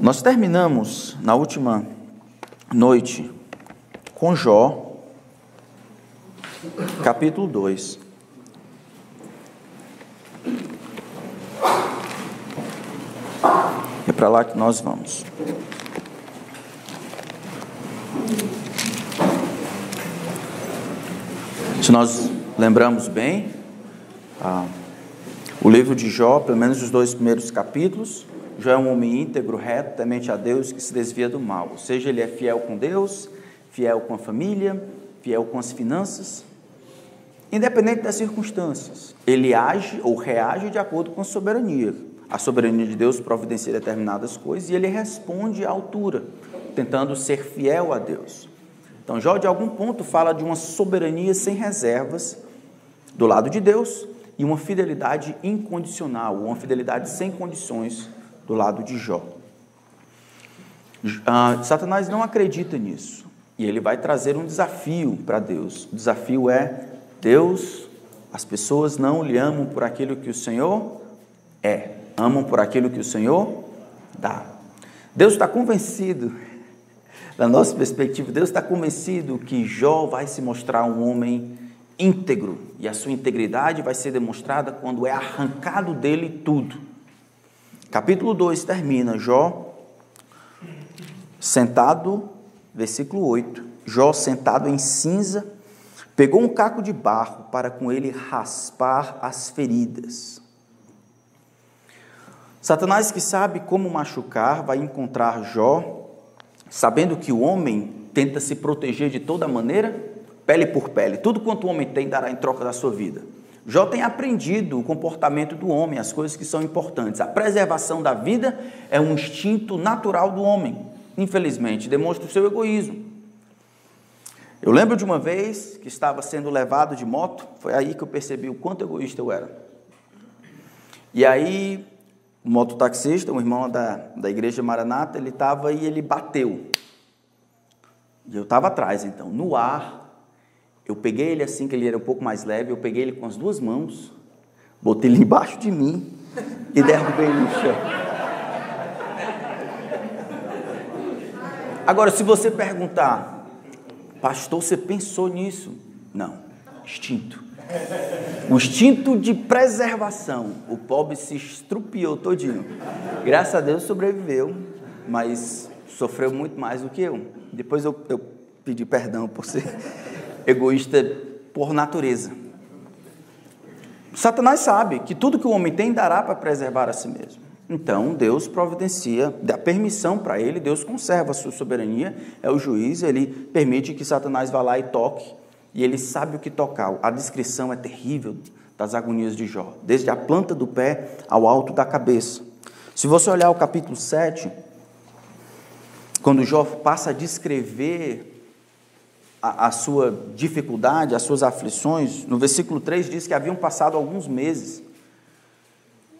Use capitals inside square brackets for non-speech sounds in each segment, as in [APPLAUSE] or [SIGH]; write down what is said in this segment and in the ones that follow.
Nós terminamos na última noite com Jó, capítulo 2. É para lá que nós vamos. Se nós lembramos bem, ah, o livro de Jó, pelo menos os dois primeiros capítulos, Jó é um homem íntegro, reto, temente a Deus, que se desvia do mal. Ou seja, ele é fiel com Deus, fiel com a família, fiel com as finanças, independente das circunstâncias. Ele age ou reage de acordo com a soberania. A soberania de Deus providencia determinadas coisas e ele responde à altura, tentando ser fiel a Deus. Então, Jó, de algum ponto, fala de uma soberania sem reservas do lado de Deus e uma fidelidade incondicional, uma fidelidade sem condições do lado de Jó. Ah, Satanás não acredita nisso e ele vai trazer um desafio para Deus. O desafio é: Deus, as pessoas não lhe amam por aquilo que o Senhor é, amam por aquilo que o Senhor dá. Deus está convencido, [LAUGHS] da nossa perspectiva, Deus está convencido que Jó vai se mostrar um homem íntegro, e a sua integridade vai ser demonstrada quando é arrancado dele tudo. Capítulo 2 termina, Jó sentado, versículo 8, Jó sentado em cinza, pegou um caco de barro para com ele raspar as feridas. Satanás, que sabe como machucar, vai encontrar Jó, sabendo que o homem tenta se proteger de toda maneira, pele por pele. Tudo quanto o homem tem dará em troca da sua vida. Jó tem aprendido o comportamento do homem, as coisas que são importantes. A preservação da vida é um instinto natural do homem. Infelizmente, demonstra o seu egoísmo. Eu lembro de uma vez que estava sendo levado de moto, foi aí que eu percebi o quanto egoísta eu era. E aí, o mototaxista, um irmão da, da igreja Maranata, ele estava e ele bateu. E eu estava atrás, então, no ar, eu peguei ele assim, que ele era um pouco mais leve, eu peguei ele com as duas mãos, botei ele embaixo de mim e derrubei ele no chão. Agora, se você perguntar, pastor, você pensou nisso? Não, instinto. O instinto de preservação. O pobre se estrupiou todinho. Graças a Deus sobreviveu, mas sofreu muito mais do que eu. Depois eu, eu pedi perdão por ser egoísta por natureza. Satanás sabe que tudo que o homem tem dará para preservar a si mesmo. Então, Deus providencia, dá permissão para ele, Deus conserva a sua soberania, é o juiz, ele permite que Satanás vá lá e toque, e ele sabe o que tocar. A descrição é terrível das agonias de Jó, desde a planta do pé ao alto da cabeça. Se você olhar o capítulo 7, quando Jó passa a descrever a, a sua dificuldade, as suas aflições, no versículo 3 diz que haviam passado alguns meses.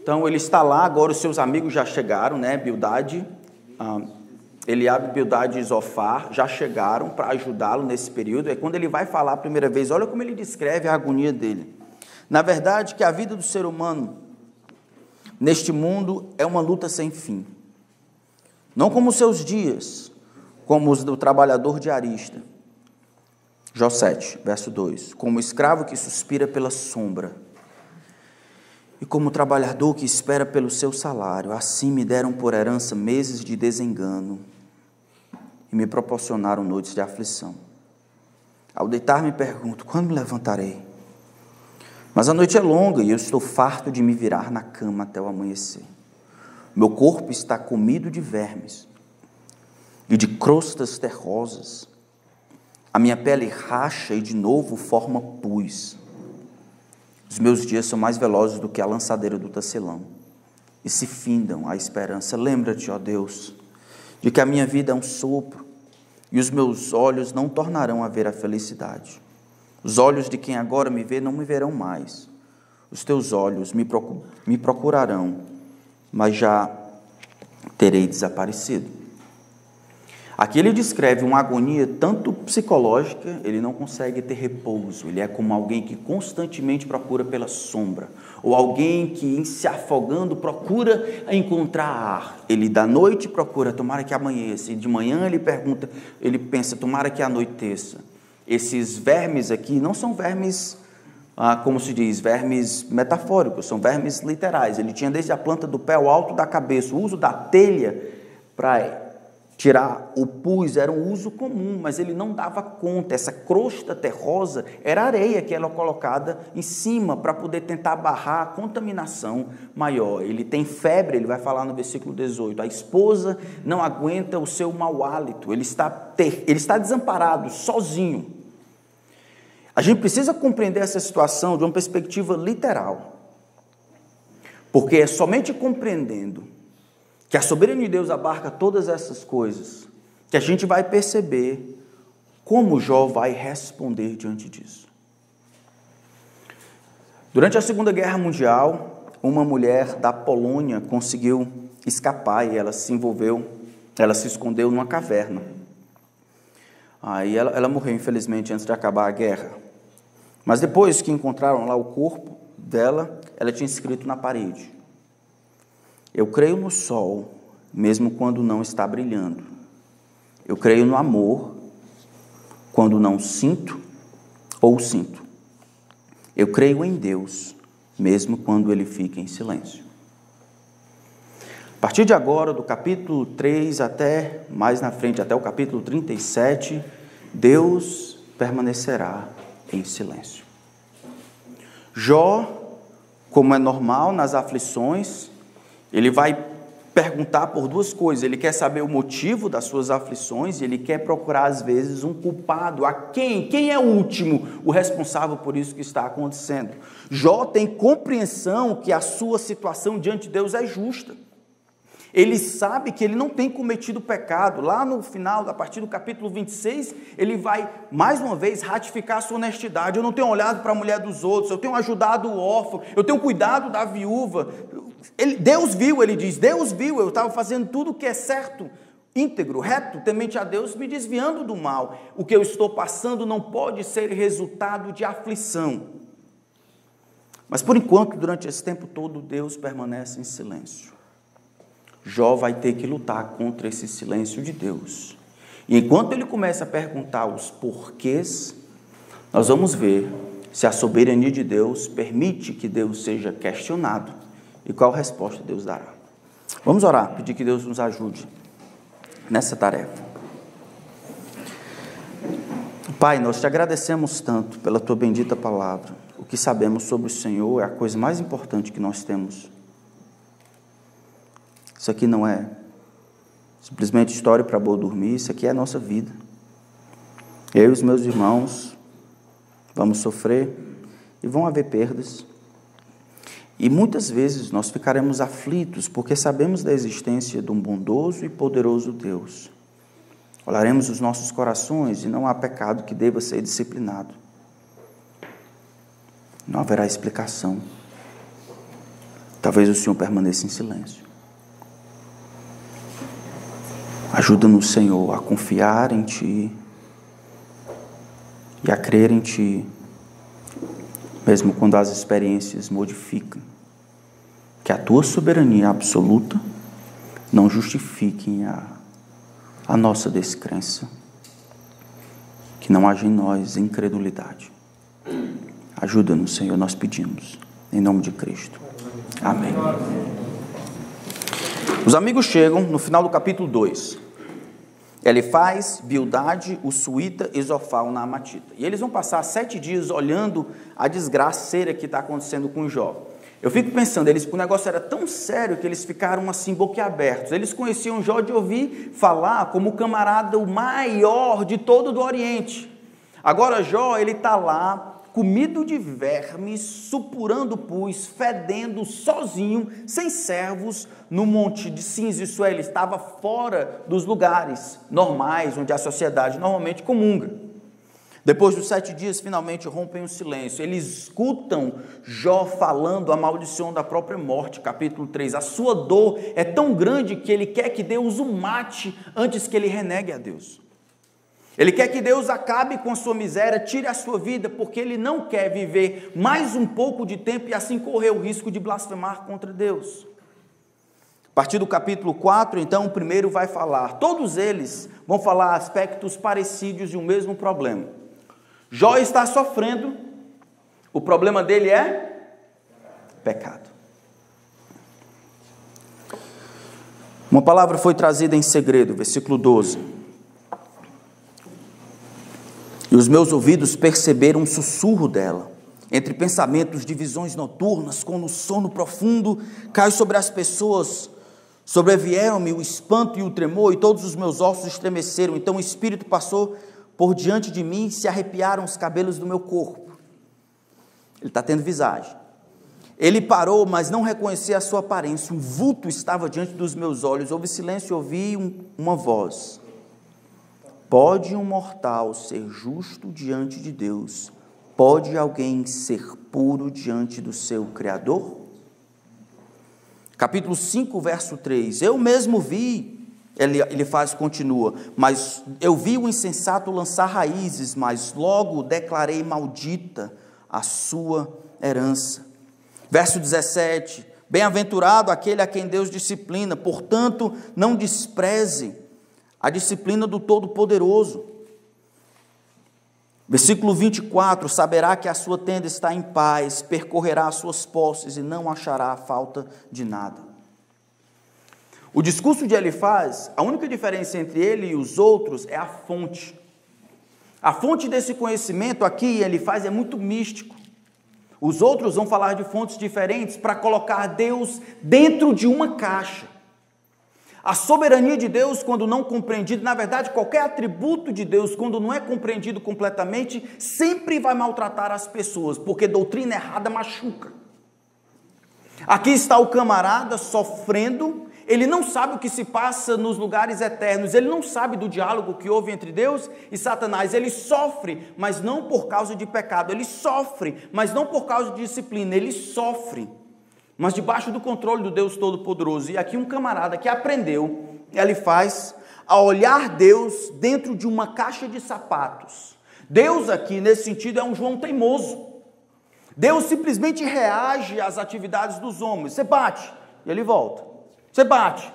Então ele está lá, agora os seus amigos já chegaram, né? Bildade, ah, Eliabe, Bildade e Zofar já chegaram para ajudá-lo nesse período. É quando ele vai falar a primeira vez, olha como ele descreve a agonia dele. Na verdade, que a vida do ser humano neste mundo é uma luta sem fim. Não como os seus dias, como os do trabalhador diarista. Jó 7, verso 2: Como escravo que suspira pela sombra, e como trabalhador que espera pelo seu salário, assim me deram por herança meses de desengano e me proporcionaram noites de aflição. Ao deitar-me pergunto: quando me levantarei? Mas a noite é longa e eu estou farto de me virar na cama até o amanhecer. Meu corpo está comido de vermes e de crostas terrosas. A minha pele racha e de novo forma pus. Os meus dias são mais velozes do que a lançadeira do tecelão e se findam a esperança. Lembra-te, ó Deus, de que a minha vida é um sopro e os meus olhos não tornarão a ver a felicidade. Os olhos de quem agora me vê não me verão mais. Os teus olhos me, me procurarão, mas já terei desaparecido. Aqui ele descreve uma agonia tanto psicológica, ele não consegue ter repouso, ele é como alguém que constantemente procura pela sombra, ou alguém que, se afogando, procura encontrar ar. Ele da noite procura, tomara que amanheça, e de manhã ele pergunta, ele pensa, tomara que anoiteça. Esses vermes aqui não são vermes, ah, como se diz, vermes metafóricos, são vermes literais. Ele tinha desde a planta do pé ao alto da cabeça, o uso da telha para tirar o pus era um uso comum, mas ele não dava conta. Essa crosta terrosa era areia que era colocada em cima para poder tentar barrar a contaminação maior. Ele tem febre, ele vai falar no versículo 18. A esposa não aguenta o seu mau hálito, ele está, ter, ele está desamparado, sozinho. A gente precisa compreender essa situação de uma perspectiva literal. Porque é somente compreendendo que a soberania de Deus abarca todas essas coisas, que a gente vai perceber como Jó vai responder diante disso. Durante a Segunda Guerra Mundial, uma mulher da Polônia conseguiu escapar e ela se envolveu, ela se escondeu numa caverna. Aí ela, ela morreu, infelizmente, antes de acabar a guerra. Mas depois que encontraram lá o corpo dela, ela tinha escrito na parede: eu creio no sol, mesmo quando não está brilhando. Eu creio no amor, quando não sinto ou sinto. Eu creio em Deus, mesmo quando ele fica em silêncio. A partir de agora, do capítulo 3 até mais na frente, até o capítulo 37, Deus permanecerá em silêncio. Jó, como é normal nas aflições, ele vai perguntar por duas coisas. Ele quer saber o motivo das suas aflições e ele quer procurar, às vezes, um culpado. A quem? Quem é o último, o responsável por isso que está acontecendo? Jó tem compreensão que a sua situação diante de Deus é justa. Ele sabe que ele não tem cometido pecado. Lá no final, a partir do capítulo 26, ele vai mais uma vez ratificar a sua honestidade. Eu não tenho olhado para a mulher dos outros, eu tenho ajudado o órfão, eu tenho cuidado da viúva. Ele, Deus viu, ele diz: Deus viu, eu estava fazendo tudo o que é certo, íntegro, reto, temente a Deus, me desviando do mal. O que eu estou passando não pode ser resultado de aflição. Mas por enquanto, durante esse tempo todo, Deus permanece em silêncio. Jó vai ter que lutar contra esse silêncio de Deus. E enquanto ele começa a perguntar os porquês, nós vamos ver se a soberania de Deus permite que Deus seja questionado e qual resposta Deus dará. Vamos orar, pedir que Deus nos ajude nessa tarefa. Pai, nós te agradecemos tanto pela tua bendita palavra. O que sabemos sobre o Senhor é a coisa mais importante que nós temos isso aqui não é simplesmente história para boa dormir, isso aqui é a nossa vida. Eu e os meus irmãos vamos sofrer e vão haver perdas. E muitas vezes nós ficaremos aflitos porque sabemos da existência de um bondoso e poderoso Deus. Olharemos os nossos corações e não há pecado que deva ser disciplinado. Não haverá explicação. Talvez o Senhor permaneça em silêncio. Ajuda-nos, Senhor, a confiar em Ti e a crer em Ti, mesmo quando as experiências modificam. Que a Tua soberania absoluta não justifique a, a nossa descrença. Que não haja em nós incredulidade. Ajuda-nos, Senhor, nós pedimos. Em nome de Cristo. Amém. Os amigos chegam no final do capítulo 2. Ele faz Bildade, o suíta e Zofal na Amatita. E eles vão passar sete dias olhando a desgraceira que está acontecendo com Jó. Eu fico pensando, eles, o negócio era tão sério que eles ficaram assim boquiabertos. Eles conheciam Jó de ouvir falar como o camarada o maior de todo do Oriente. Agora Jó, ele está lá comido de vermes, supurando pus, fedendo, sozinho, sem servos, no monte de cinza. Isso é, ele estava fora dos lugares normais onde a sociedade normalmente comunga. Depois dos sete dias, finalmente rompem o silêncio. Eles escutam Jó falando, a própria morte, capítulo 3. A sua dor é tão grande que ele quer que Deus o mate antes que ele renegue a Deus. Ele quer que Deus acabe com a sua miséria, tire a sua vida, porque ele não quer viver mais um pouco de tempo e assim correr o risco de blasfemar contra Deus. A partir do capítulo 4, então, o primeiro vai falar. Todos eles vão falar aspectos parecidos de um mesmo problema. Jó está sofrendo, o problema dele é pecado. Uma palavra foi trazida em segredo, versículo 12. E os meus ouvidos perceberam um sussurro dela, entre pensamentos de visões noturnas, quando o sono profundo cai sobre as pessoas. Sobrevieram-me o espanto e o tremor, e todos os meus ossos estremeceram. Então o Espírito passou por diante de mim se arrepiaram os cabelos do meu corpo. Ele está tendo visagem. Ele parou, mas não reconhecia a sua aparência. Um vulto estava diante dos meus olhos. Houve silêncio e ouvi um, uma voz. Pode um mortal ser justo diante de Deus? Pode alguém ser puro diante do seu Criador? Capítulo 5, verso 3. Eu mesmo vi ele, ele faz, continua, mas eu vi o insensato lançar raízes, mas logo declarei maldita a sua herança. Verso 17: Bem-aventurado aquele a quem Deus disciplina, portanto, não despreze a disciplina do Todo-Poderoso. Versículo 24: Saberá que a sua tenda está em paz, percorrerá as suas posses e não achará falta de nada. O discurso de Elifaz, a única diferença entre ele e os outros é a fonte. A fonte desse conhecimento aqui, Elifaz, é muito místico. Os outros vão falar de fontes diferentes para colocar Deus dentro de uma caixa. A soberania de Deus, quando não compreendido, na verdade, qualquer atributo de Deus, quando não é compreendido completamente, sempre vai maltratar as pessoas, porque doutrina errada machuca. Aqui está o camarada sofrendo ele não sabe o que se passa nos lugares eternos, ele não sabe do diálogo que houve entre Deus e Satanás. Ele sofre, mas não por causa de pecado, ele sofre, mas não por causa de disciplina, ele sofre, mas debaixo do controle do Deus Todo-Poderoso. E aqui um camarada que aprendeu, ele faz a olhar Deus dentro de uma caixa de sapatos. Deus aqui, nesse sentido, é um João teimoso. Deus simplesmente reage às atividades dos homens. Você bate e ele volta. Você bate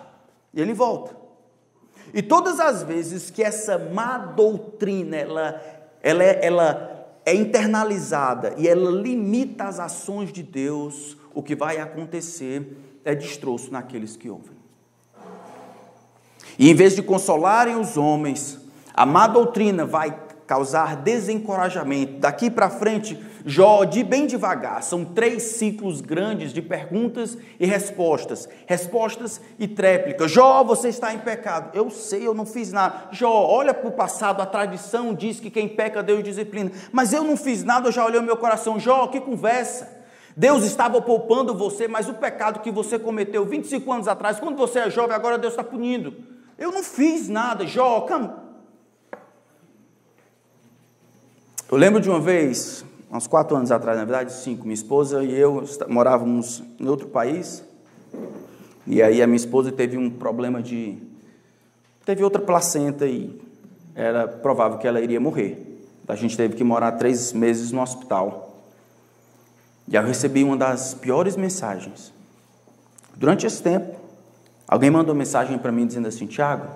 e ele volta. E todas as vezes que essa má doutrina ela, ela, ela é internalizada e ela limita as ações de Deus, o que vai acontecer é destroço naqueles que ouvem. E em vez de consolarem os homens, a má doutrina vai causar desencorajamento. Daqui para frente, Jó, de bem devagar, são três ciclos grandes de perguntas e respostas, respostas e tréplicas. Jó, você está em pecado. Eu sei, eu não fiz nada. Jó, olha para o passado, a tradição diz que quem peca, Deus disciplina. Mas eu não fiz nada, eu já olhei o meu coração. Jó, que conversa. Deus estava poupando você, mas o pecado que você cometeu 25 anos atrás, quando você é jovem, agora Deus está punindo. Eu não fiz nada, Jó. Eu lembro de uma vez, uns quatro anos atrás, na verdade cinco, minha esposa e eu morávamos em outro país, e aí a minha esposa teve um problema de. teve outra placenta e era provável que ela iria morrer. A gente teve que morar três meses no hospital. E eu recebi uma das piores mensagens. Durante esse tempo, alguém mandou mensagem para mim dizendo assim: Tiago,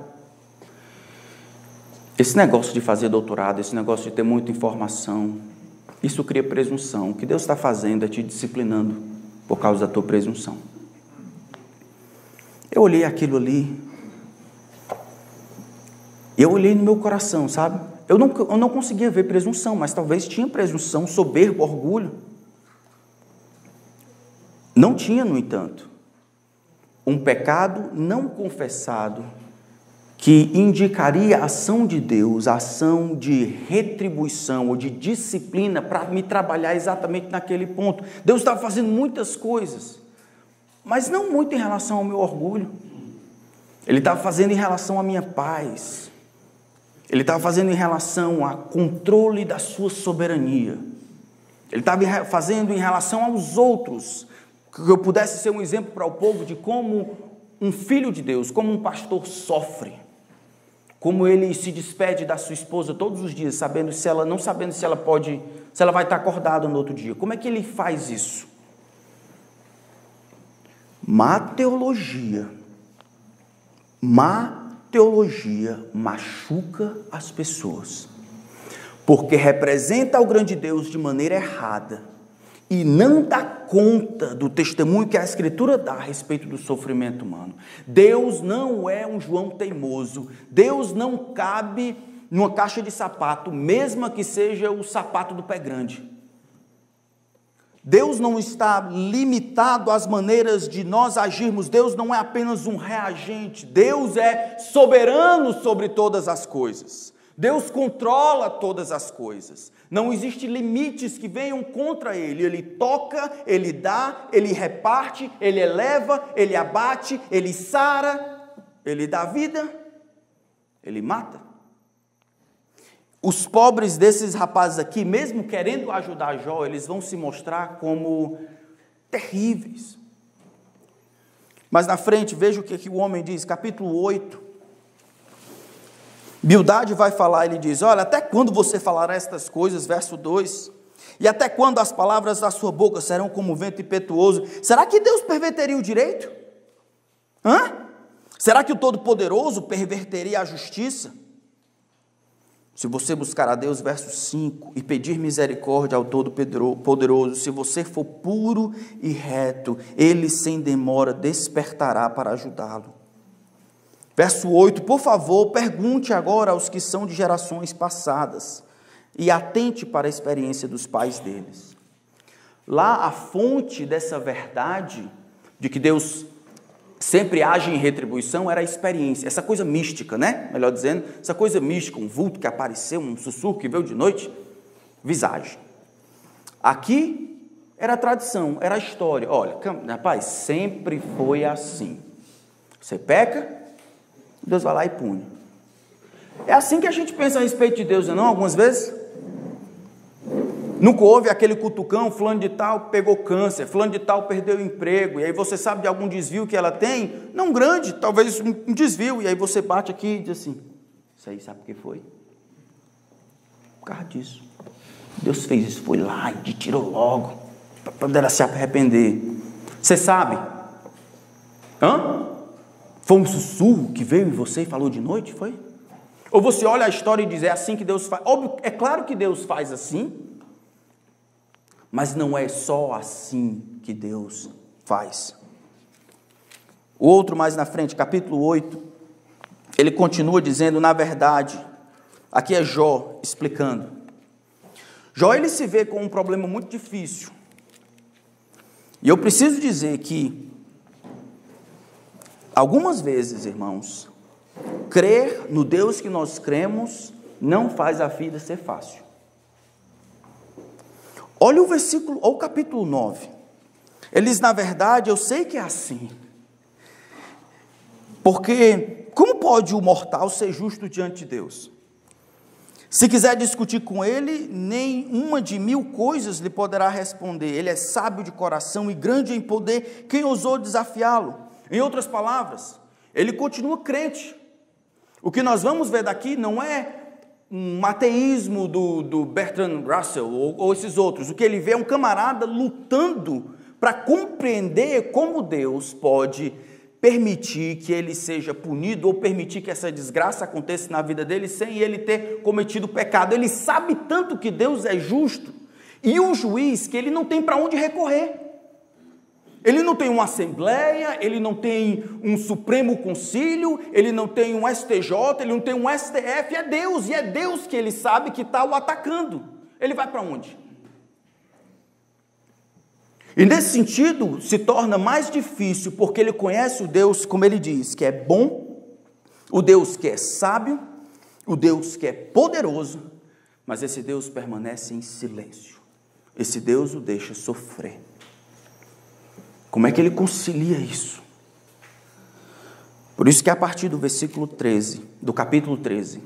esse negócio de fazer doutorado, esse negócio de ter muita informação, isso cria presunção. O que Deus está fazendo é te disciplinando por causa da tua presunção. Eu olhei aquilo ali, eu olhei no meu coração, sabe? Eu não, eu não conseguia ver presunção, mas talvez tinha presunção, soberbo, orgulho. Não tinha, no entanto, um pecado não confessado que indicaria a ação de Deus, a ação de retribuição ou de disciplina para me trabalhar exatamente naquele ponto. Deus estava fazendo muitas coisas, mas não muito em relação ao meu orgulho. Ele estava fazendo em relação à minha paz. Ele estava fazendo em relação ao controle da sua soberania. Ele estava fazendo em relação aos outros, que eu pudesse ser um exemplo para o povo de como um filho de Deus, como um pastor sofre, como ele se despede da sua esposa todos os dias, sabendo se ela não sabendo se ela pode, se ela vai estar acordada no outro dia. Como é que ele faz isso? Má teologia, má teologia machuca as pessoas, porque representa o grande Deus de maneira errada e não dá conta do testemunho que a Escritura dá a respeito do sofrimento humano. Deus não é um João teimoso, Deus não cabe numa caixa de sapato, mesmo que seja o sapato do pé grande. Deus não está limitado às maneiras de nós agirmos, Deus não é apenas um reagente, Deus é soberano sobre todas as coisas. Deus controla todas as coisas. Não existe limites que venham contra ele. Ele toca, ele dá, ele reparte, ele eleva, ele abate, ele sara, ele dá vida, ele mata. Os pobres desses rapazes aqui, mesmo querendo ajudar Jó, eles vão se mostrar como terríveis. Mas na frente, veja o que, que o homem diz, capítulo 8, Bildade vai falar, ele diz: Olha, até quando você falará estas coisas? Verso 2. E até quando as palavras da sua boca serão como vento impetuoso? Será que Deus perverteria o direito? Hã? Será que o Todo-Poderoso perverteria a justiça? Se você buscar a Deus, verso 5, e pedir misericórdia ao Todo-Poderoso, se você for puro e reto, ele sem demora despertará para ajudá-lo. Verso 8: Por favor, pergunte agora aos que são de gerações passadas e atente para a experiência dos pais deles. Lá, a fonte dessa verdade de que Deus sempre age em retribuição era a experiência, essa coisa mística, né? Melhor dizendo, essa coisa mística, um vulto que apareceu, um sussurro que veio de noite, visagem. Aqui era a tradição, era a história. Olha, rapaz, sempre foi assim. Você peca, Deus vai lá e pune. É assim que a gente pensa a respeito de Deus, não? Algumas vezes? Nunca houve aquele cutucão, fulano de tal pegou câncer, fulano de tal perdeu o emprego, e aí você sabe de algum desvio que ela tem? Não grande, talvez um desvio, e aí você bate aqui e diz assim: Isso aí sabe o que foi? Por causa disso. Deus fez isso, foi lá e te tirou logo, para ela se arrepender. Você sabe? Hã? Foi um sussurro que veio em você e falou de noite, foi? Ou você olha a história e diz, é assim que Deus faz. Óbvio, é claro que Deus faz assim, mas não é só assim que Deus faz. O outro mais na frente, capítulo 8, ele continua dizendo, na verdade, aqui é Jó explicando. Jó ele se vê com um problema muito difícil. E eu preciso dizer que Algumas vezes, irmãos, crer no Deus que nós cremos não faz a vida ser fácil. Olha o versículo, ou o capítulo 9. Ele diz, na verdade, eu sei que é assim. Porque como pode o mortal ser justo diante de Deus? Se quiser discutir com ele, nem uma de mil coisas lhe poderá responder. Ele é sábio de coração e grande em poder. Quem ousou desafiá-lo? Em outras palavras, ele continua crente. O que nós vamos ver daqui não é um ateísmo do, do Bertrand Russell ou, ou esses outros. O que ele vê é um camarada lutando para compreender como Deus pode permitir que ele seja punido ou permitir que essa desgraça aconteça na vida dele sem ele ter cometido pecado. Ele sabe tanto que Deus é justo e o juiz que ele não tem para onde recorrer. Ele não tem uma assembleia, ele não tem um Supremo Concílio, ele não tem um STJ, ele não tem um STF, é Deus, e é Deus que ele sabe que está o atacando. Ele vai para onde? E nesse sentido, se torna mais difícil, porque ele conhece o Deus, como ele diz, que é bom, o Deus que é sábio, o Deus que é poderoso, mas esse Deus permanece em silêncio. Esse Deus o deixa sofrer. Como é que ele concilia isso? Por isso que a partir do versículo 13, do capítulo 13,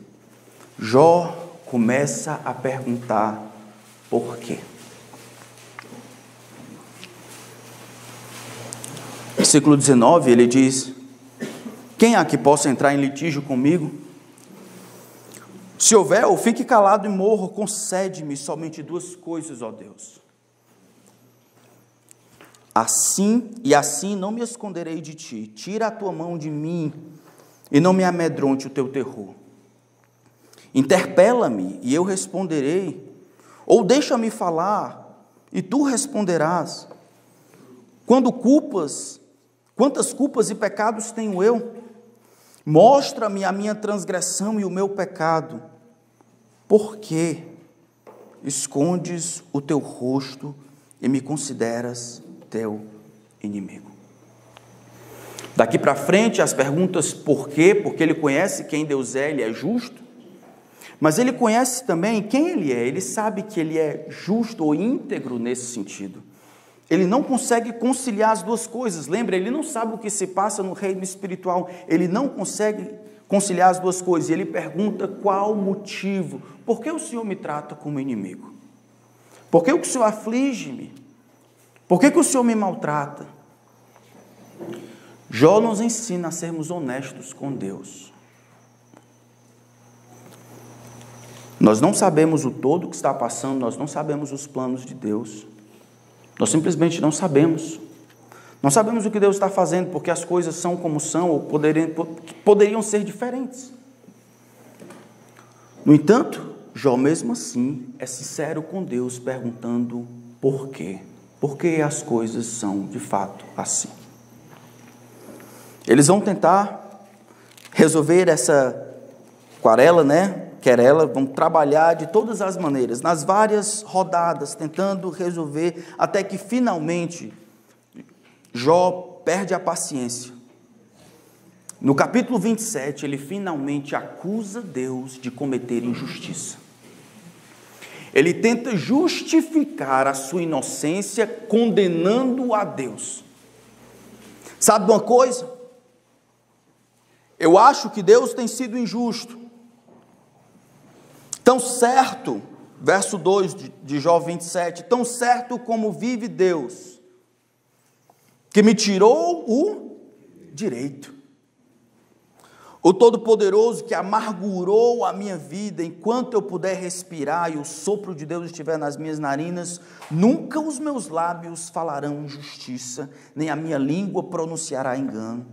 Jó começa a perguntar por quê. Versículo 19, ele diz: Quem há que possa entrar em litígio comigo? Se houver, ou fique calado e morro, concede-me somente duas coisas, ó Deus. Assim e assim não me esconderei de ti. Tira a tua mão de mim e não me amedronte o teu terror. Interpela-me e eu responderei, ou deixa-me falar e tu responderás. Quando culpas, quantas culpas e pecados tenho eu? Mostra-me a minha transgressão e o meu pecado. Por que escondes o teu rosto e me consideras teu inimigo? Daqui para frente, as perguntas por quê, porque ele conhece quem Deus é, ele é justo, mas ele conhece também quem ele é, ele sabe que ele é justo ou íntegro nesse sentido. Ele não consegue conciliar as duas coisas. Lembra, ele não sabe o que se passa no reino espiritual. Ele não consegue conciliar as duas coisas. E ele pergunta qual o motivo. Por que o Senhor me trata como inimigo? Por que o Senhor aflige-me? Por que, que o Senhor me maltrata? Jó nos ensina a sermos honestos com Deus. Nós não sabemos o todo que está passando, nós não sabemos os planos de Deus. Nós simplesmente não sabemos. Não sabemos o que Deus está fazendo, porque as coisas são como são, ou poderiam, poderiam ser diferentes. No entanto, Jó, mesmo assim, é sincero com Deus, perguntando por quê. Por que as coisas são de fato assim? Eles vão tentar resolver essa querela, né? Querela, vão trabalhar de todas as maneiras, nas várias rodadas, tentando resolver, até que finalmente Jó perde a paciência. No capítulo 27, ele finalmente acusa Deus de cometer injustiça. Ele tenta justificar a sua inocência condenando a Deus. Sabe uma coisa? Eu acho que Deus tem sido injusto. Tão certo, verso 2 de, Jó 27, tão certo como vive Deus, que me tirou o direito. O Todo-Poderoso que amargurou a minha vida enquanto eu puder respirar e o sopro de Deus estiver nas minhas narinas, nunca os meus lábios falarão injustiça, nem a minha língua pronunciará engano.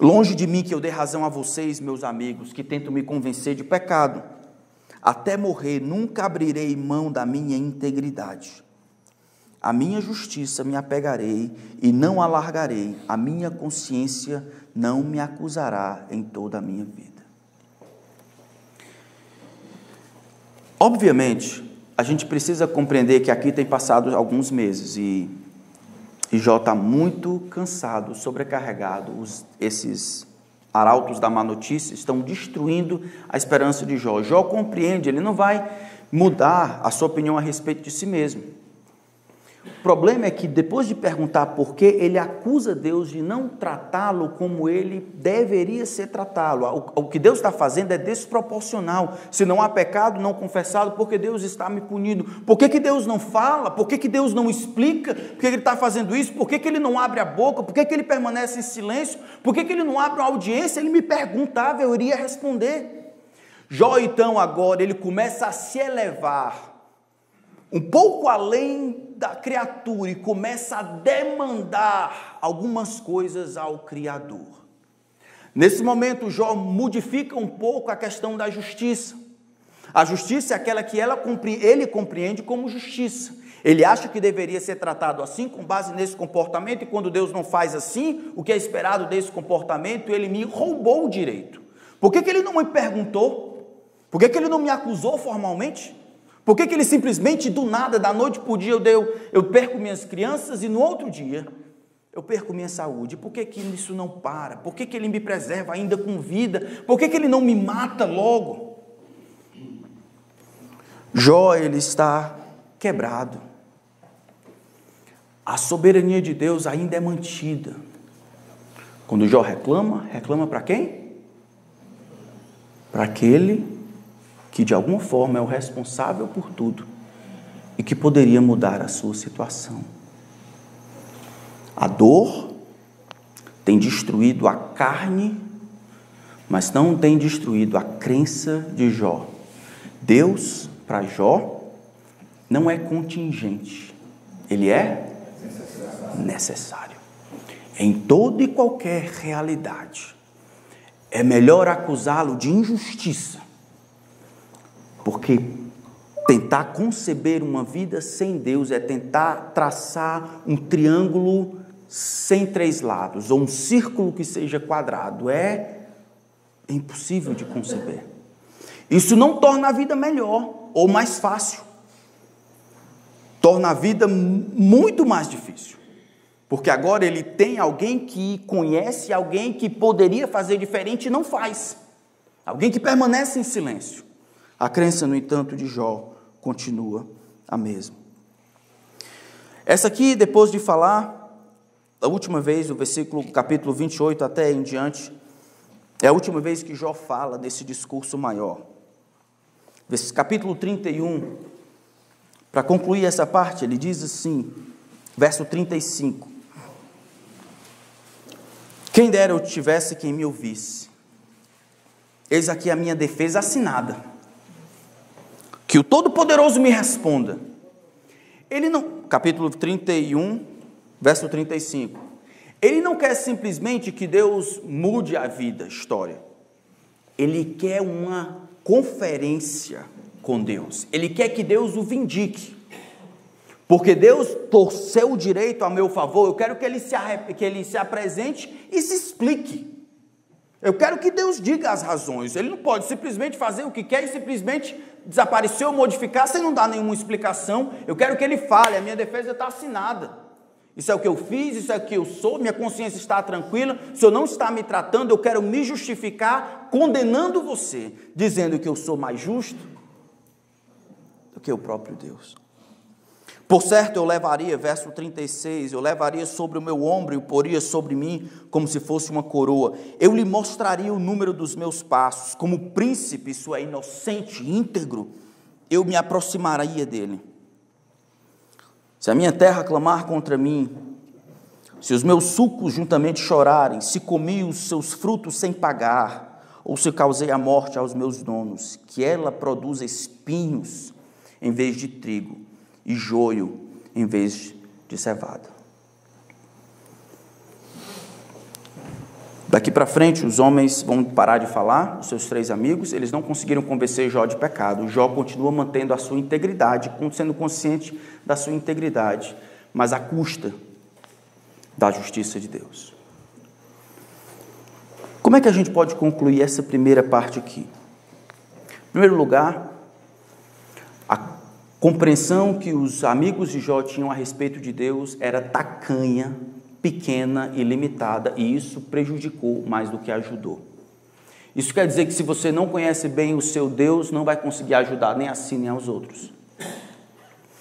Longe de mim que eu dê razão a vocês, meus amigos, que tentam me convencer de pecado. Até morrer, nunca abrirei mão da minha integridade. A minha justiça me apegarei e não alargarei, a minha consciência não me acusará em toda a minha vida. Obviamente, a gente precisa compreender que aqui tem passado alguns meses e e Jó está muito cansado, sobrecarregado. Os, esses arautos da má notícia estão destruindo a esperança de Jó. Jó compreende, ele não vai mudar a sua opinião a respeito de si mesmo. O problema é que depois de perguntar por que, ele acusa Deus de não tratá-lo como ele deveria ser tratado. O, que Deus está fazendo é desproporcional. Se não há pecado não confessado, porque Deus está me punindo. Por que, que Deus não fala? Por que, que Deus não explica? Por que ele está fazendo isso? Por que, que ele não abre a boca? Por que, que ele permanece em silêncio? Por que, que ele não abre uma audiência? Ele me perguntava, eu iria responder. Jó, então, agora, ele começa a se elevar um pouco além da criatura e começa a demandar algumas coisas ao Criador. Nesse momento, Jó modifica um pouco a questão da justiça. A justiça é aquela que ela, ele compreende como justiça. Ele acha que deveria ser tratado assim, com base nesse comportamento, e quando Deus não faz assim, o que é esperado desse comportamento, ele me roubou o direito. Por que, que ele não me perguntou? Por que, que ele não me acusou formalmente? Por que, que ele simplesmente, do nada, da noite para o dia, eu, deu, eu perco minhas crianças e no outro dia eu perco minha saúde? Por que, que isso não para? Por que, que ele me preserva ainda com vida? Por que, que ele não me mata logo? Jó, ele está quebrado. A soberania de Deus ainda é mantida. Quando Jó reclama, reclama para quem? para aquele que de alguma forma é o responsável por tudo e que poderia mudar a sua situação. A dor tem destruído a carne, mas não tem destruído a crença de Jó. Deus, para Jó, não é contingente, ele é necessário. Em toda e qualquer realidade, é melhor acusá-lo de injustiça, porque tentar conceber uma vida sem Deus é tentar traçar um triângulo sem três lados, ou um círculo que seja quadrado. É impossível de conceber. Isso não torna a vida melhor ou mais fácil. Torna a vida muito mais difícil. Porque agora ele tem alguém que conhece, alguém que poderia fazer diferente e não faz. Alguém que permanece em silêncio. A crença, no entanto, de Jó continua a mesma. Essa aqui, depois de falar, a última vez, o versículo, capítulo 28 até em diante, é a última vez que Jó fala desse discurso maior. Capítulo 31, para concluir essa parte, ele diz assim, verso 35: Quem dera eu tivesse quem me ouvisse, eis aqui a minha defesa assinada, que o Todo-Poderoso me responda. Ele não, capítulo 31, verso 35. Ele não quer simplesmente que Deus mude a vida, a história. Ele quer uma conferência com Deus. Ele quer que Deus o vindique. Porque Deus torceu o direito a meu favor, eu quero que ele, se, que ele se apresente e se explique. Eu quero que Deus diga as razões. Ele não pode simplesmente fazer o que quer e simplesmente desaparecer ou modificar sem não dar nenhuma explicação. Eu quero que ele fale, a minha defesa está assinada. Isso é o que eu fiz, isso é o que eu sou, minha consciência está tranquila. Se eu não está me tratando, eu quero me justificar condenando você, dizendo que eu sou mais justo do que o próprio Deus. Por certo, eu levaria, verso 36, eu levaria sobre o meu ombro e o poria sobre mim como se fosse uma coroa. Eu lhe mostraria o número dos meus passos. Como príncipe, isso é inocente, íntegro, eu me aproximaria dele. Se a minha terra clamar contra mim, se os meus sucos juntamente chorarem, se comi os seus frutos sem pagar, ou se causei a morte aos meus donos, que ela produza espinhos em vez de trigo, e joio em vez de cevada. Daqui para frente, os homens vão parar de falar, os seus três amigos, eles não conseguiram convencer Jó de pecado. Jó continua mantendo a sua integridade, sendo consciente da sua integridade, mas à custa da justiça de Deus. Como é que a gente pode concluir essa primeira parte aqui? Em primeiro lugar, compreensão que os amigos de Jó tinham a respeito de Deus era tacanha pequena e limitada, e isso prejudicou mais do que ajudou. Isso quer dizer que se você não conhece bem o seu Deus, não vai conseguir ajudar nem a si nem aos outros.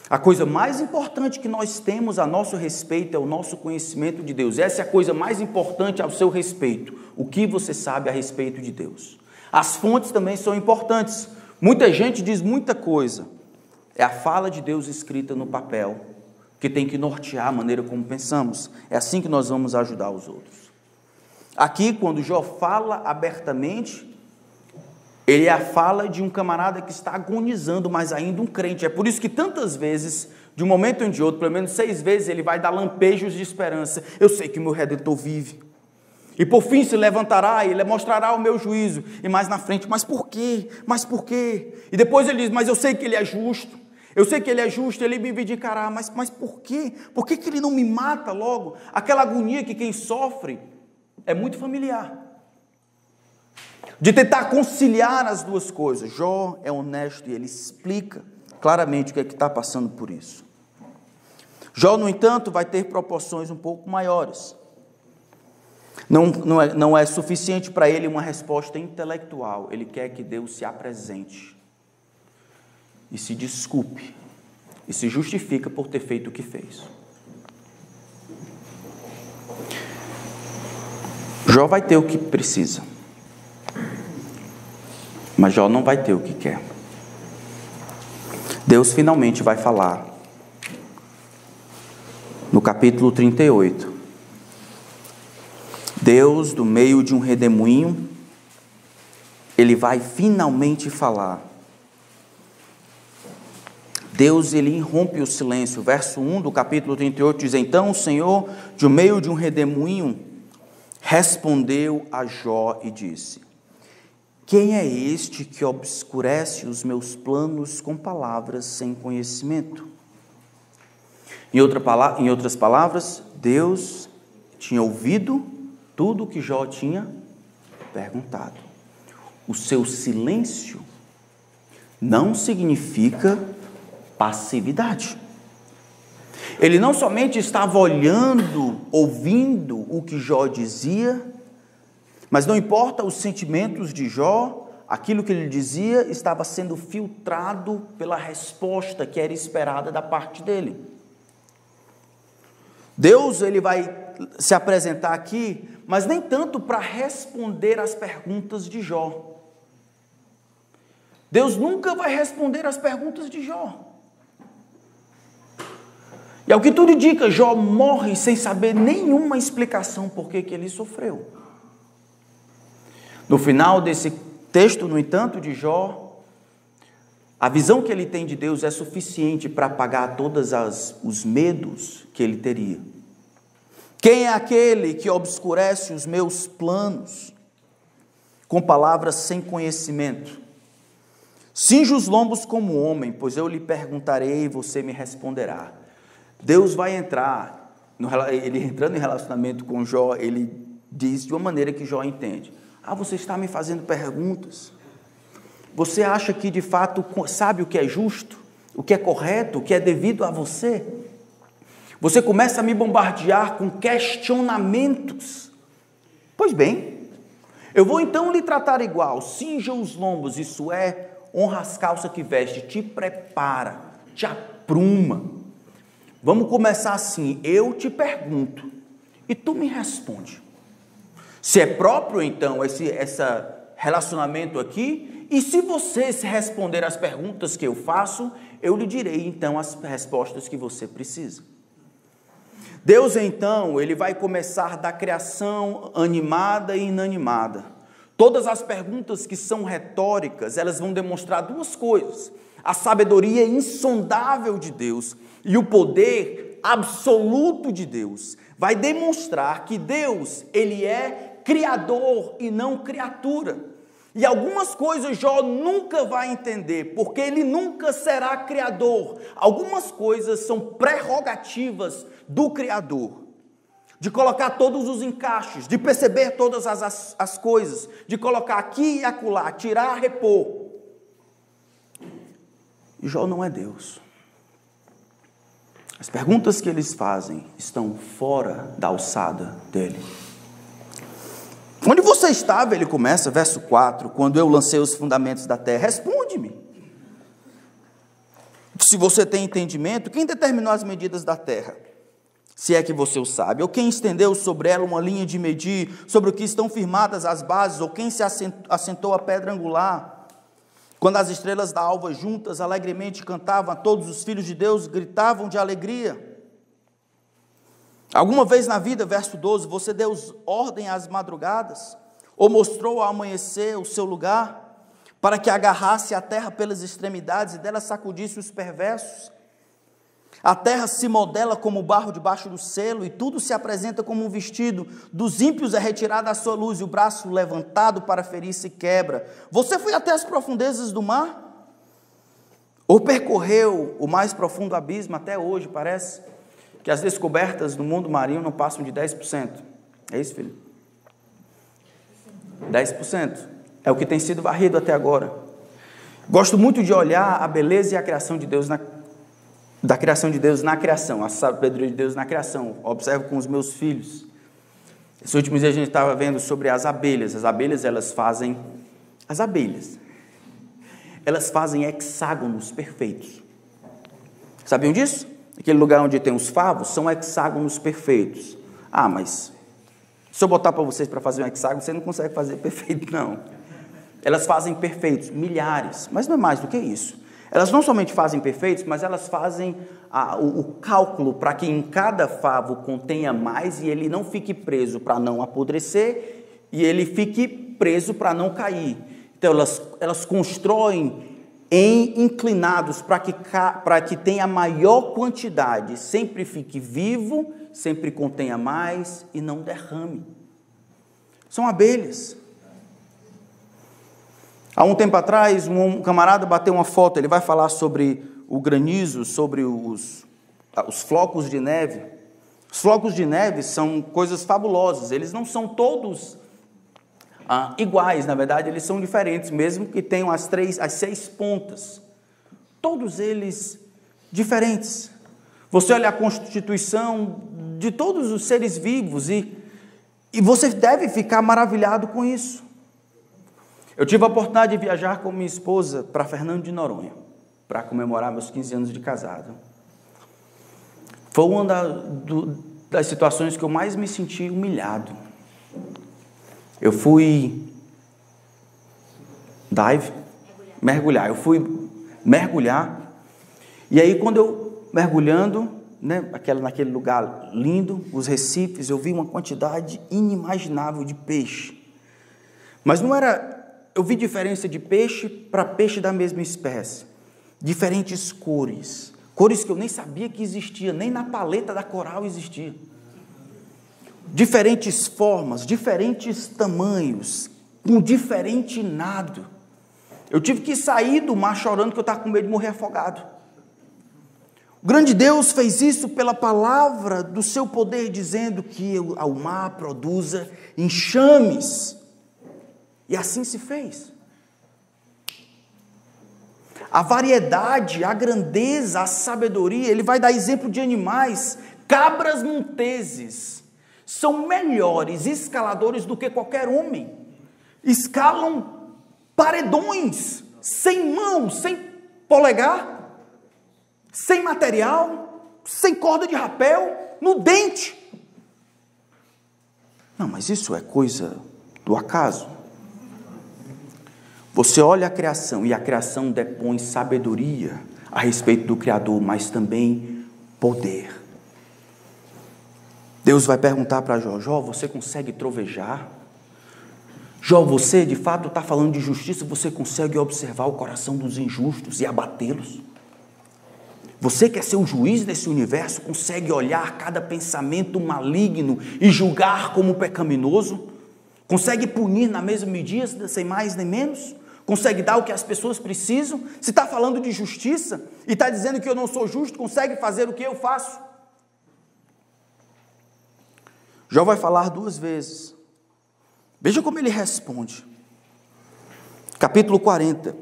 A coisa mais importante que nós temos a nosso respeito é o nosso conhecimento de Deus. Essa é a coisa mais importante ao seu respeito. O que você sabe a respeito de Deus. As fontes também são importantes. Muita gente diz muita coisa. É a fala de Deus escrita no papel que tem que nortear a maneira como pensamos. É assim que nós vamos ajudar os outros. Aqui, quando Jó fala abertamente, ele é a fala de um camarada que está agonizando, mas ainda um crente. É por isso que tantas vezes, de um momento em de outro, pelo menos seis vezes, ele vai dar lampejos de esperança. Eu sei que o meu redentor vive. E por fim se levantará e ele mostrará o meu juízo. E mais na frente, mas por quê? Mas por quê? E depois ele diz, mas eu sei que ele é justo. Eu sei que ele é justo, ele me vindicará, mas, mas por quê? Por que, que ele não me mata logo? Aquela agonia que quem sofre é muito familiar. De tentar conciliar as duas coisas. Jó é honesto e ele explica claramente o que é que está passando por isso. Jó, no entanto, vai ter proporções um pouco maiores. Não, não, é, não é suficiente para ele uma resposta intelectual, ele quer que Deus se apresente e se desculpe e se justifica por ter feito o que fez. Jó vai ter o que precisa. Mas Jó não vai ter o que quer. Deus finalmente vai falar no capítulo 38. Deus, do meio de um redemoinho, ele vai finalmente falar. Deus ele irrompe o silêncio. Verso 1 do capítulo 38 diz: Então o Senhor, de meio de um redemoinho, respondeu a Jó e disse: Quem é este que obscurece os meus planos com palavras sem conhecimento? Em, outra, em outras palavras, Deus tinha ouvido tudo o que Jó tinha perguntado. O seu silêncio não significa passividade. Ele não somente estava olhando, ouvindo o que Jó dizia, mas não importa os sentimentos de Jó, aquilo que ele dizia estava sendo filtrado pela resposta que era esperada da parte dele. Deus ele vai se apresentar aqui, mas nem tanto para responder às perguntas de Jó. Deus nunca vai responder às perguntas de Jó. E ao que tudo indica, Jó morre sem saber nenhuma explicação por que, ele sofreu. No final desse texto, no entanto, de Jó, a visão que ele tem de Deus é suficiente para apagar todos os medos que ele teria. Quem é aquele que obscurece os meus planos com palavras sem conhecimento? Cinja os lombos como homem, pois eu lhe perguntarei e você me responderá. Deus vai entrar, no, ele entrando em relacionamento com Jó, ele diz de uma maneira que Jó entende. Ah, você está me fazendo perguntas. Você acha que de fato sabe o que é justo, o que é correto, o que é devido a você? Você começa a me bombardear com questionamentos. Pois bem, eu vou então lhe tratar igual. Cinja os lombos, isso é, honra as calças que veste, te prepara, te apruma. Vamos começar assim. Eu te pergunto e tu me responde. Se é próprio, então, esse essa relacionamento aqui, e se você se responder às perguntas que eu faço, eu lhe direi então as respostas que você precisa. Deus então, ele vai começar da criação animada e inanimada. Todas as perguntas que são retóricas, elas vão demonstrar duas coisas: a sabedoria insondável de Deus e o poder absoluto de Deus. Vai demonstrar que Deus, ele é criador e não criatura. E algumas coisas Jó nunca vai entender, porque ele nunca será criador. Algumas coisas são prerrogativas do criador. De colocar todos os encaixes, de perceber todas as, as, as coisas, de colocar aqui e acolá, tirar, repor. Jó não é Deus. As perguntas que eles fazem estão fora da alçada dele. Onde você estava? Ele começa, verso 4: Quando eu lancei os fundamentos da terra, responde-me. Se você tem entendimento, quem determinou as medidas da terra? Se é que você o sabe, ou quem estendeu sobre ela uma linha de medir, sobre o que estão firmadas as bases, ou quem se assentou a pedra angular? Quando as estrelas da alva juntas alegremente cantavam, todos os filhos de Deus gritavam de alegria. Alguma vez na vida, verso 12, você deu ordem às madrugadas, ou mostrou ao amanhecer o seu lugar, para que agarrasse a terra pelas extremidades e dela sacudisse os perversos? A terra se modela como barro debaixo do selo, e tudo se apresenta como um vestido. Dos ímpios é retirada a sua luz, e o braço levantado para ferir se quebra. Você foi até as profundezas do mar? Ou percorreu o mais profundo abismo até hoje, parece? Que as descobertas no mundo marinho não passam de 10%. É isso, filho? 10%. É o que tem sido varrido até agora. Gosto muito de olhar a beleza e a criação de Deus na da criação de Deus na criação, a sabedoria de Deus na criação. Observo com os meus filhos. Esses últimos dias a gente estava vendo sobre as abelhas. As abelhas, elas fazem. As abelhas. Elas fazem hexágonos perfeitos. Sabiam disso? Aquele lugar onde tem os favos são hexágonos perfeitos. Ah, mas se eu botar para vocês para fazer um hexágono, você não consegue fazer [LAUGHS] perfeito, não. elas fazem perfeitos, milhares, mas não é mais do que isso. Elas não somente fazem perfeitos, mas elas fazem a, o, o, cálculo para que em cada favo contenha mais e ele não fique preso para não apodrecer e ele fique preso para não cair. Então elas, elas constroem em inclinados para que, que tenha maior quantidade, sempre fique vivo, sempre contenha mais e não derrame. São abelhas. Há um tempo atrás, um camarada bateu uma foto, ele vai falar sobre o granizo, sobre os, os flocos de neve. Os flocos de neve são coisas fabulosas, eles não são todos ah, iguais, na verdade, eles são diferentes, mesmo que tenham as três, as seis pontas. Todos eles diferentes. Você olha a constituição de todos os seres vivos e, e você deve ficar maravilhado com isso. Eu tive a oportunidade de viajar com minha esposa para Fernando de Noronha, para comemorar meus 15 anos de casado. Foi uma da, do, das situações que eu mais me senti humilhado. Eu fui dive, mergulhar. Eu fui mergulhar. E aí quando eu mergulhando, né, aquela, naquele lugar lindo, os recifes, eu vi uma quantidade inimaginável de peixe. Mas não era eu vi diferença de peixe para peixe da mesma espécie. Diferentes cores. Cores que eu nem sabia que existia, nem na paleta da coral existia. Diferentes formas, diferentes tamanhos, com diferente nado. Eu tive que sair do mar chorando que eu estava com medo de morrer afogado. O grande Deus fez isso pela palavra do seu poder, dizendo que o mar produza enxames e assim se fez. A variedade, a grandeza, a sabedoria, ele vai dar exemplo de animais, cabras monteses, são melhores escaladores do que qualquer homem. Escalam paredões, sem mão, sem polegar, sem material, sem corda de rapel, no dente. Não, mas isso é coisa do acaso. Você olha a criação e a criação depõe sabedoria a respeito do Criador, mas também poder. Deus vai perguntar para Jó: Jó, você consegue trovejar? Jó, você de fato está falando de justiça, você consegue observar o coração dos injustos e abatê-los? Você quer ser o juiz desse universo, consegue olhar cada pensamento maligno e julgar como pecaminoso? Consegue punir na mesma medida, sem mais nem menos? Consegue dar o que as pessoas precisam? Se está falando de justiça e está dizendo que eu não sou justo, consegue fazer o que eu faço? Jó vai falar duas vezes. Veja como ele responde. Capítulo 40.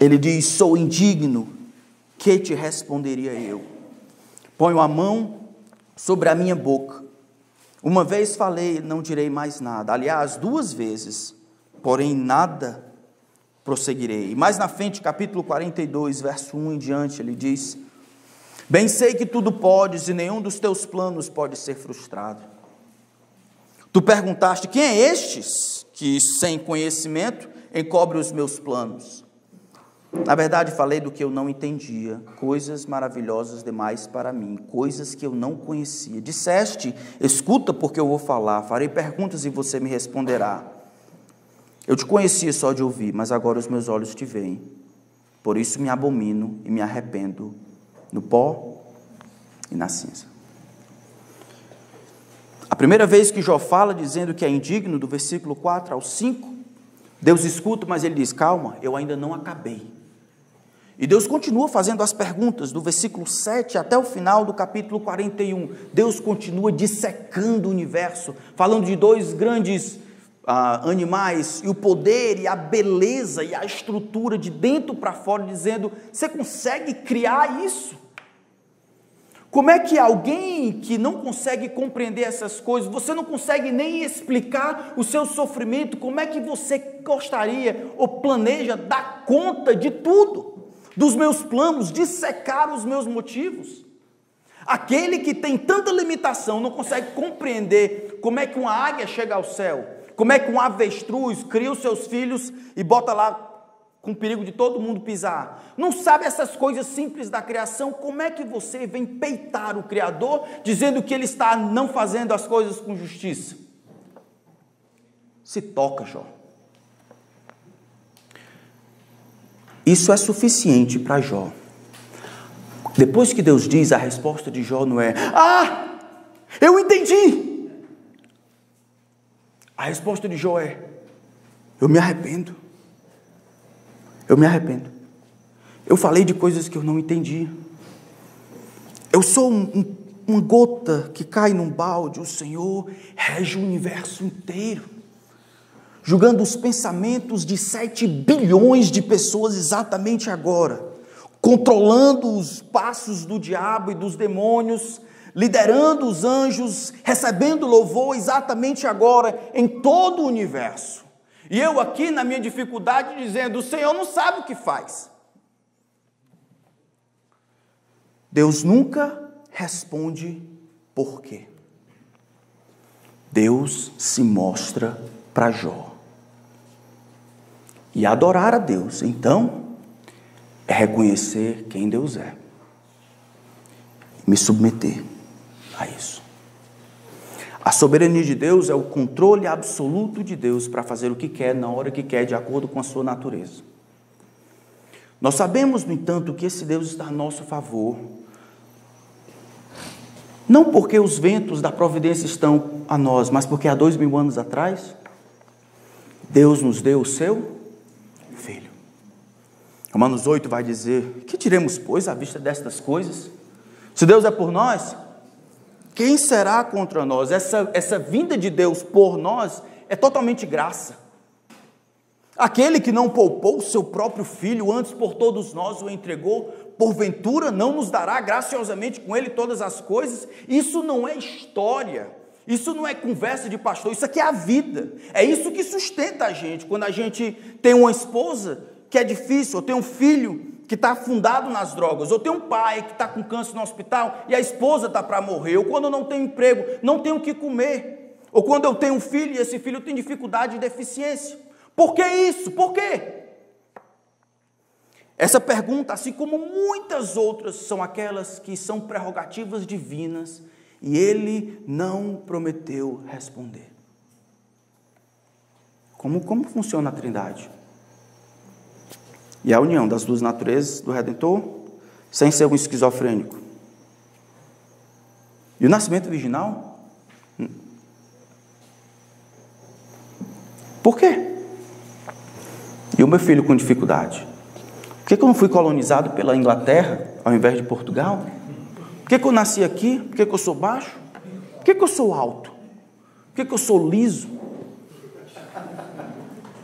Ele diz: Sou indigno, que te responderia eu? Ponho a mão sobre a minha boca. Uma vez falei, não direi mais nada. Aliás, duas vezes, porém nada prosseguirei. Mais na frente, capítulo 42, verso 1 em diante, ele diz: Bem sei que tudo podes e nenhum dos teus planos pode ser frustrado. Tu perguntaste: Quem é estes que, sem conhecimento, encobre os meus planos? Na verdade, falei do que eu não entendia, coisas maravilhosas demais para mim, coisas que eu não conhecia. Disseste: Escuta, porque eu vou falar, farei perguntas e você me responderá. Eu te conhecia só de ouvir, mas agora os meus olhos te veem. Por isso me abomino e me arrependo no pó e na cinza. A primeira vez que Jó fala dizendo que é indigno, do versículo 4 ao 5, Deus escuta, mas ele diz: Calma, eu ainda não acabei. E Deus continua fazendo as perguntas, do versículo 7 até o final do capítulo 41. Deus continua dissecando o universo, falando de dois grandes ah, animais e o poder e a beleza e a estrutura de dentro para fora, dizendo: você consegue criar isso? Como é que alguém que não consegue compreender essas coisas, você não consegue nem explicar o seu sofrimento, como é que você gostaria ou planeja dar conta de tudo, dos meus planos, de secar os meus motivos? Aquele que tem tanta limitação não consegue compreender como é que uma águia chega ao céu, Como é que um avestruz cria os seus filhos e bota lá com perigo de todo mundo pisar? Não sabe essas coisas simples da criação? Como é que você vem peitar o Criador dizendo que ele está não fazendo as coisas com justiça? Se toca, Jó. Isso é suficiente para Jó. Depois que Deus diz, a resposta de Jó não é: Ah, eu entendi. A resposta de Jó é: Eu me arrependo. Eu me arrependo. Eu falei de coisas que eu não entendi. Eu sou um, um, uma gota que cai num balde. O Senhor rege o universo inteiro, julgando os pensamentos de sete bilhões de pessoas exatamente agora, controlando os passos do diabo e dos demônios, liderando os anjos, recebendo louvor exatamente agora em todo o universo. E eu aqui na minha dificuldade dizendo: o Senhor não sabe o que faz. Deus nunca responde por quê. Deus se mostra para Jó. E adorar a Deus, então, é reconhecer quem Deus é. Me submeter a isso. A soberania de Deus é o controle absoluto de Deus para fazer o que quer, na hora que quer, de acordo com a sua natureza. Nós sabemos, no entanto, que esse Deus está a nosso favor. Não porque os ventos da providência estão a nós, mas porque há dois mil anos atrás, Deus nos deu o seu Filho. Romanos 8 vai dizer: Que diremos, pois, à vista destas coisas? Se Deus é por nós, quem será contra nós? Essa, essa vinda de Deus por nós é totalmente graça. Aquele que não poupou seu próprio filho, antes por todos nós o entregou, porventura não nos dará graciosamente com ele todas as coisas? Isso não é história, isso não é conversa de pastor, isso aqui é a vida. É isso que sustenta a gente. Quando a gente tem uma esposa que é difícil, ou tem um filho que está afundado nas drogas, ou tem um pai que está com câncer no hospital e a esposa está para morrer, ou quando eu não tenho emprego, não tenho o que comer, ou quando eu tenho um filho e esse filho tem dificuldade e deficiência. Por que isso? Por quê? Essa pergunta, assim como muitas outras, são aquelas que são prerrogativas divinas e ele não prometeu responder. Como, como funciona a Trindade? E a união das duas naturezas do Redentor, sem ser um esquizofrênico. E o nascimento virginal? Por quê? E o meu filho com dificuldade? Por que, eu não fui colonizado pela Inglaterra ao invés de Portugal? Por que, eu nasci aqui? Por que, eu sou baixo? Por que, eu sou alto? Por que, que eu sou liso?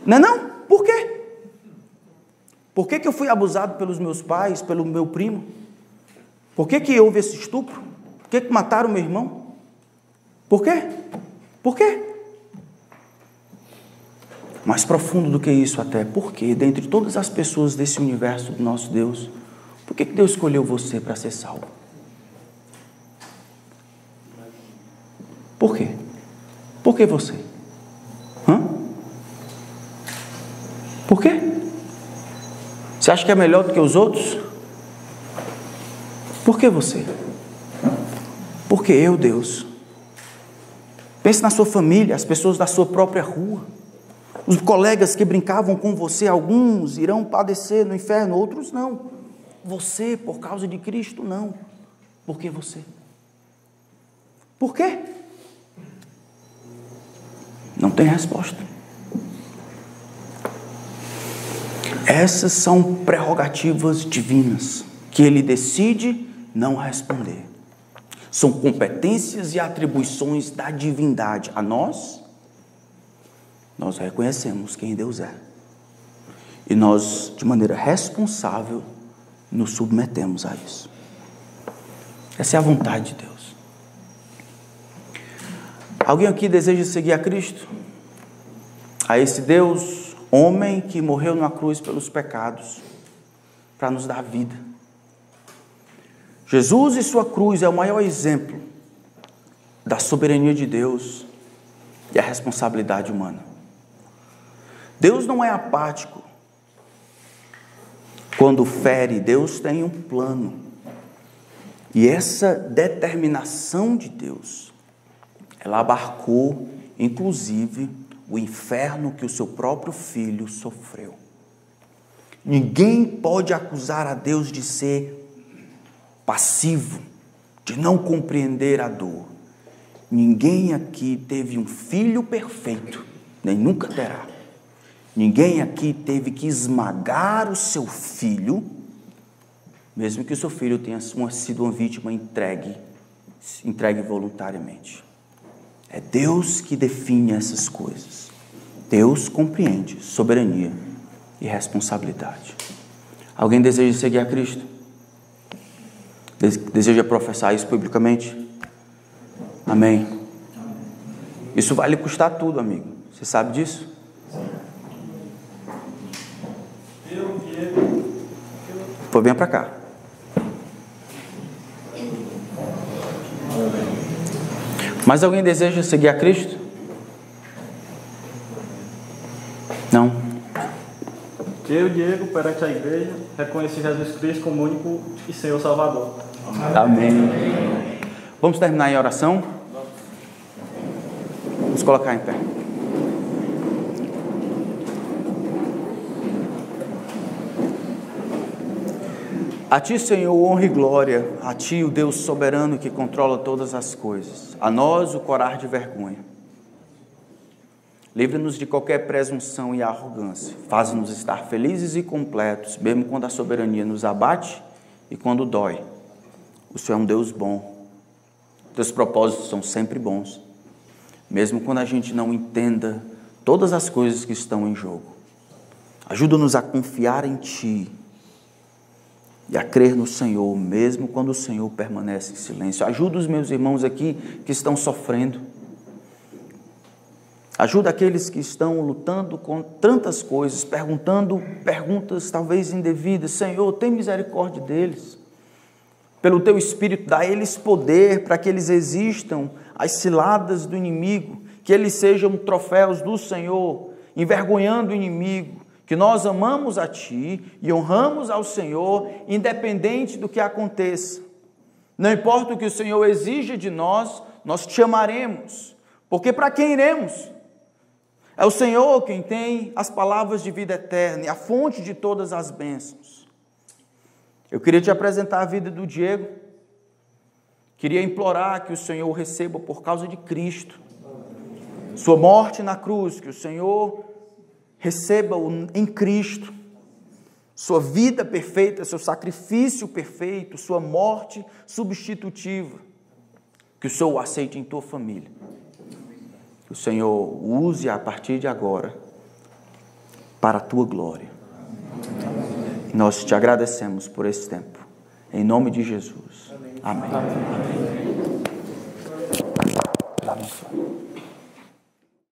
Não é não? Por quê? Por que, que eu fui abusado pelos meus pais, pelo meu primo? Por que, que houve esse estupro? Por que, que mataram meu irmão? Por quê? Por quê? Mais profundo do que isso até, por quê? Dentre todas as pessoas desse universo do nosso Deus, por que, que Deus escolheu você para ser salvo? Por quê? Por que você? Hã? Por quê? Você acha que é melhor do que os outros? Por que você? Porque eu, Deus. Pense na sua família, as pessoas da sua própria rua. Os colegas que brincavam com você, alguns irão padecer no inferno, outros não. Você, por causa de Cristo, não. Por que você? Por quê? Não tem resposta. Essas são prerrogativas divinas que ele decide não responder. São competências e atribuições da divindade. A nós, nós reconhecemos quem Deus é. E nós, de maneira responsável, nos submetemos a isso. Essa é a vontade de Deus. Alguém aqui deseja seguir a Cristo? A esse Deus homem que morreu na cruz pelos pecados, para nos dar vida. Jesus e sua cruz é o maior exemplo da soberania de Deus e a responsabilidade humana. Deus não é apático. Quando fere, Deus tem um plano. E essa determinação de Deus, ela abarcou, inclusive, o inferno que o seu próprio filho sofreu. Ninguém pode acusar a Deus de ser passivo, de não compreender a dor. Ninguém aqui teve um filho perfeito, nem nunca terá. Ninguém aqui teve que esmagar o seu filho, mesmo que o seu filho tenha sido uma vítima entregue, entregue voluntariamente. É Deus que define essas coisas. Deus compreende soberania e responsabilidade. Alguém deseja seguir a Cristo? Deseja professar isso publicamente? Amém. Isso vai lhe custar tudo, amigo. Você sabe disso? Foi bem para cá. Mas alguém deseja seguir a Cristo? Não. Eu, Diego, perante a igreja, reconheci Jesus Cristo como único e Senhor Salvador. Amém. Vamos terminar em oração? Vamos colocar em pé. A ti, Senhor, honra e glória, a ti, o Deus soberano que controla todas as coisas, a nós o corar de vergonha. Livra-nos de qualquer presunção e arrogância, faz-nos estar felizes e completos, mesmo quando a soberania nos abate e quando dói. O Senhor é um Deus bom, teus propósitos são sempre bons, mesmo quando a gente não entenda todas as coisas que estão em jogo. Ajuda-nos a confiar em Ti e a crer no Senhor, mesmo quando o Senhor permanece em silêncio. Ajuda os meus irmãos aqui que estão sofrendo. Ajuda aqueles que estão lutando com tantas coisas, perguntando perguntas talvez indevidas. Senhor, tem misericórdia deles. Pelo teu espírito, dá a eles poder para que eles existam as ciladas do inimigo, que eles sejam troféus do Senhor, envergonhando o inimigo, que nós amamos a Ti e honramos ao Senhor, independente do que aconteça. Não importa o que o Senhor exija de nós, nós te amaremos, porque para quem iremos? É o Senhor quem tem as palavras de vida eterna e a fonte de todas as bênçãos. Eu queria te apresentar a vida do Diego, queria implorar que o Senhor receba por causa de Cristo, sua morte na cruz, que o Senhor receba-o em Cristo, sua vida perfeita, seu sacrifício perfeito, sua morte substitutiva, que o Senhor o aceite em tua família. Que o Senhor use a partir de agora para a tua glória. Nós te agradecemos por esse tempo. Em nome de Jesus. Amém. Amém. Amém.